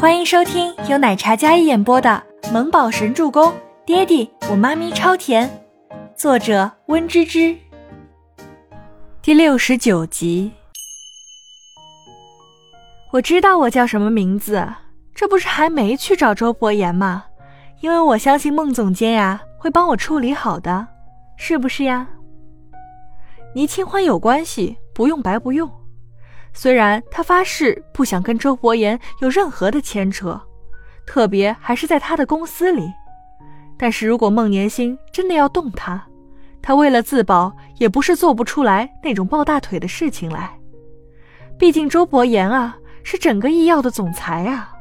欢迎收听由奶茶加一演播的《萌宝神助攻》，爹地我妈咪超甜，作者温芝芝。第六十九集。我知道我叫什么名字，这不是还没去找周伯言吗？因为我相信孟总监呀会帮我处理好的，是不是呀？倪清欢有关系，不用白不用。虽然他发誓不想跟周伯言有任何的牵扯，特别还是在他的公司里，但是如果孟年星真的要动他，他为了自保也不是做不出来那种抱大腿的事情来。毕竟周伯言啊是整个医药的总裁啊！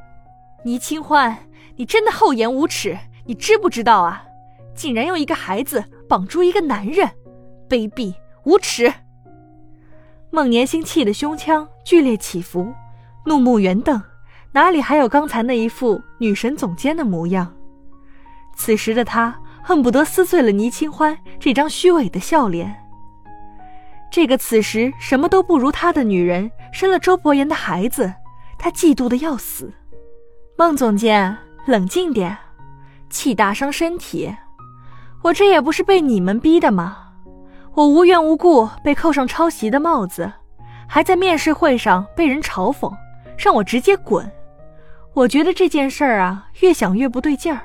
倪清欢，你真的厚颜无耻！你知不知道啊？竟然用一个孩子绑住一个男人，卑鄙无耻！孟年星气得胸腔剧烈起伏，怒目圆瞪，哪里还有刚才那一副女神总监的模样？此时的他恨不得撕碎了倪清欢这张虚伪的笑脸。这个此时什么都不如他的女人生了周伯言的孩子，他嫉妒的要死。孟总监，冷静点，气大伤身体。我这也不是被你们逼的吗？我无缘无故被扣上抄袭的帽子，还在面试会上被人嘲讽，让我直接滚。我觉得这件事儿啊，越想越不对劲儿。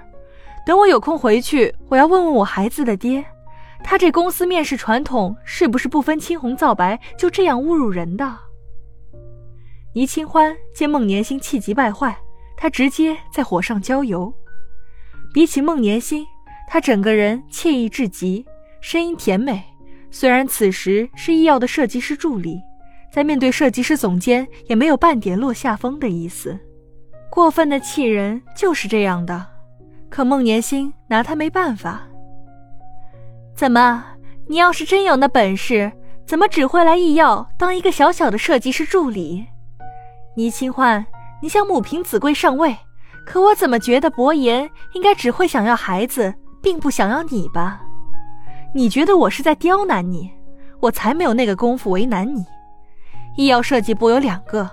等我有空回去，我要问问我孩子的爹，他这公司面试传统是不是不分青红皂白就这样侮辱人的？倪清欢见孟年星气急败坏，他直接在火上浇油。比起孟年星，他整个人惬意至极，声音甜美。虽然此时是医药的设计师助理，在面对设计师总监也没有半点落下风的意思。过分的气人就是这样的，可孟年星拿他没办法。怎么，你要是真有那本事，怎么只会来医药当一个小小的设计师助理？倪清欢，你想母凭子贵上位，可我怎么觉得伯言应该只会想要孩子，并不想要你吧？你觉得我是在刁难你？我才没有那个功夫为难你。医药设计部有两个，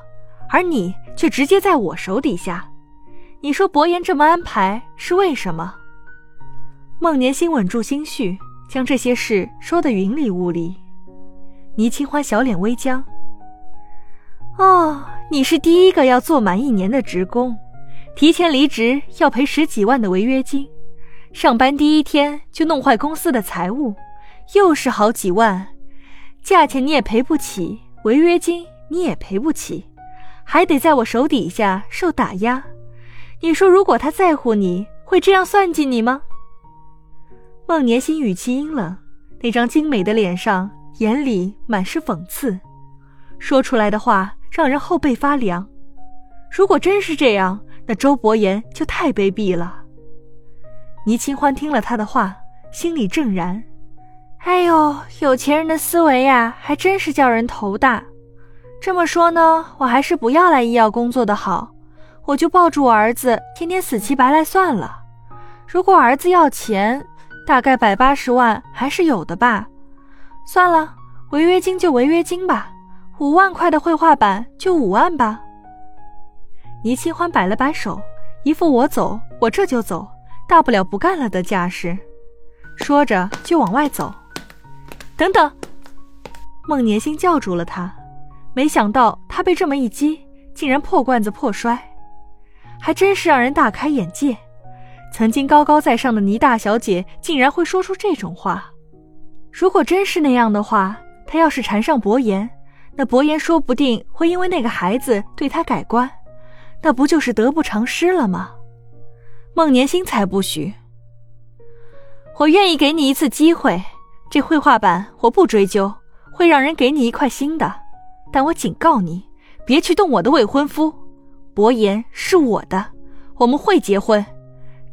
而你却直接在我手底下。你说伯言这么安排是为什么？孟年心稳住心绪，将这些事说得云里雾里。倪清欢小脸微僵。哦，你是第一个要做满一年的职工，提前离职要赔十几万的违约金。上班第一天就弄坏公司的财务，又是好几万，价钱你也赔不起，违约金你也赔不起，还得在我手底下受打压。你说，如果他在乎你，会这样算计你吗？孟年心语气阴冷，那张精美的脸上眼里满是讽刺，说出来的话让人后背发凉。如果真是这样，那周伯言就太卑鄙了。倪清欢听了他的话，心里正然。哎呦，有钱人的思维呀，还真是叫人头大。这么说呢，我还是不要来医药工作的好，我就抱住我儿子，天天死乞白赖算了。如果儿子要钱，大概百八十万还是有的吧。算了，违约金就违约金吧，五万块的绘画板就五万吧。倪清欢摆了摆手，一副我走，我这就走。大不了不干了的架势，说着就往外走。等等，孟年星叫住了他。没想到他被这么一击，竟然破罐子破摔，还真是让人大开眼界。曾经高高在上的倪大小姐，竟然会说出这种话。如果真是那样的话，她要是缠上伯言，那伯言说不定会因为那个孩子对他改观，那不就是得不偿失了吗？孟年星才不许！我愿意给你一次机会，这绘画板我不追究，会让人给你一块新的。但我警告你，别去动我的未婚夫。伯言是我的，我们会结婚。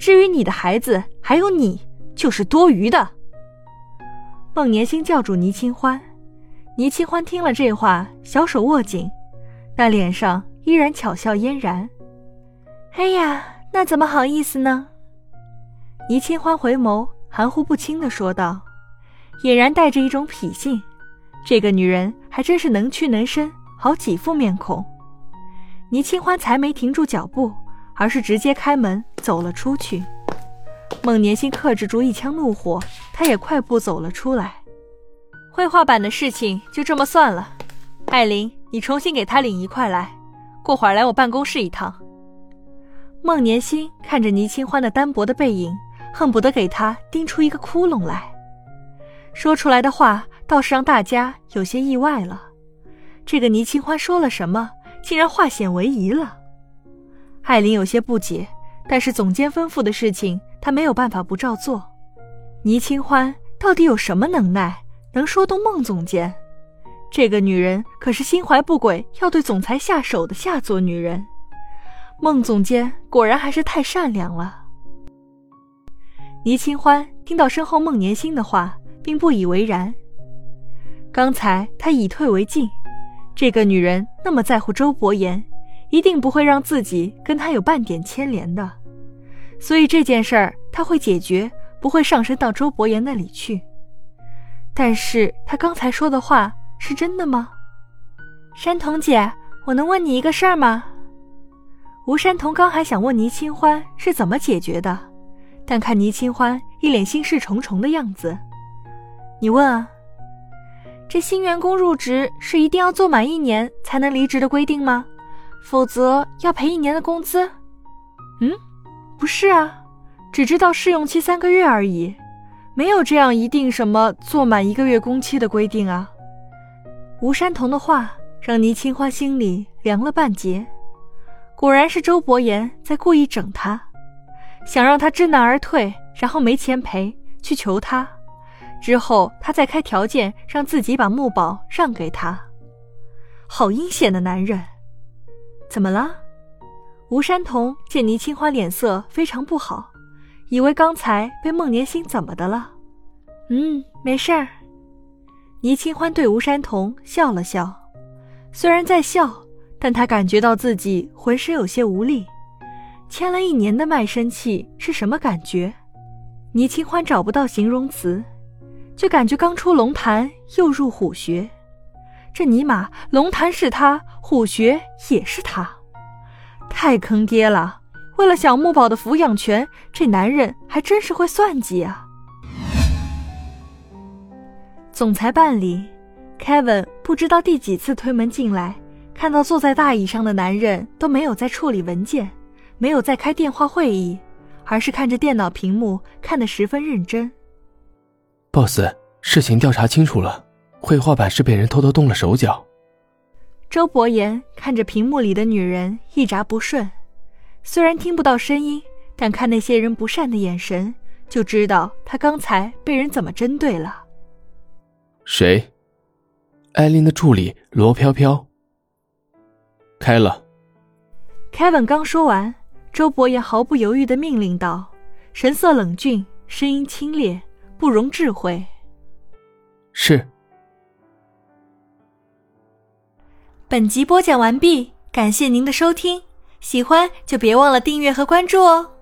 至于你的孩子，还有你，就是多余的。孟年星叫住倪清欢，倪清欢听了这话，小手握紧，那脸上依然巧笑嫣然。哎呀！那怎么好意思呢？倪清欢回眸，含糊不清的说道，俨然带着一种痞性。这个女人还真是能屈能伸，好几副面孔。倪清欢才没停住脚步，而是直接开门走了出去。孟年星克制住一腔怒火，他也快步走了出来。绘画板的事情就这么算了，艾琳，你重新给他领一块来，过会儿来我办公室一趟。孟年星看着倪清欢的单薄的背影，恨不得给他钉出一个窟窿来。说出来的话倒是让大家有些意外了。这个倪清欢说了什么，竟然化险为夷了？艾琳有些不解，但是总监吩咐的事情，她没有办法不照做。倪清欢到底有什么能耐，能说动孟总监？这个女人可是心怀不轨，要对总裁下手的下作女人。孟总监果然还是太善良了。倪清欢听到身后孟年星的话，并不以为然。刚才他以退为进，这个女人那么在乎周伯言。一定不会让自己跟他有半点牵连的，所以这件事儿他会解决，不会上升到周伯言那里去。但是他刚才说的话是真的吗？山童姐，我能问你一个事儿吗？吴山童刚还想问倪清欢是怎么解决的，但看倪清欢一脸心事重重的样子，你问啊？这新员工入职是一定要做满一年才能离职的规定吗？否则要赔一年的工资。嗯，不是啊，只知道试用期三个月而已，没有这样一定什么做满一个月工期的规定啊。吴山童的话让倪清欢心里凉了半截，果然是周伯言在故意整他，想让他知难而退，然后没钱赔去求他，之后他再开条件让自己把木宝让给他。好阴险的男人！怎么了？吴山童见倪清欢脸色非常不好，以为刚才被孟年星怎么的了？嗯，没事儿。倪清欢对吴山童笑了笑，虽然在笑，但他感觉到自己浑身有些无力。签了一年的卖身契是什么感觉？倪清欢找不到形容词，就感觉刚出龙潭又入虎穴。这尼玛，龙潭是他，虎穴也是他，太坑爹了！为了小木宝的抚养权，这男人还真是会算计啊！总裁办里，Kevin 不知道第几次推门进来，看到坐在大椅上的男人都没有在处理文件，没有在开电话会议，而是看着电脑屏幕，看得十分认真。Boss，事情调查清楚了。绘画板是被人偷偷动了手脚。周伯言看着屏幕里的女人，一眨不顺。虽然听不到声音，但看那些人不善的眼神，就知道他刚才被人怎么针对了。谁？艾琳的助理罗飘飘。开了。Kevin 刚说完，周伯言毫不犹豫的命令道，神色冷峻，声音清冽，不容置喙。是。本集播讲完毕，感谢您的收听，喜欢就别忘了订阅和关注哦。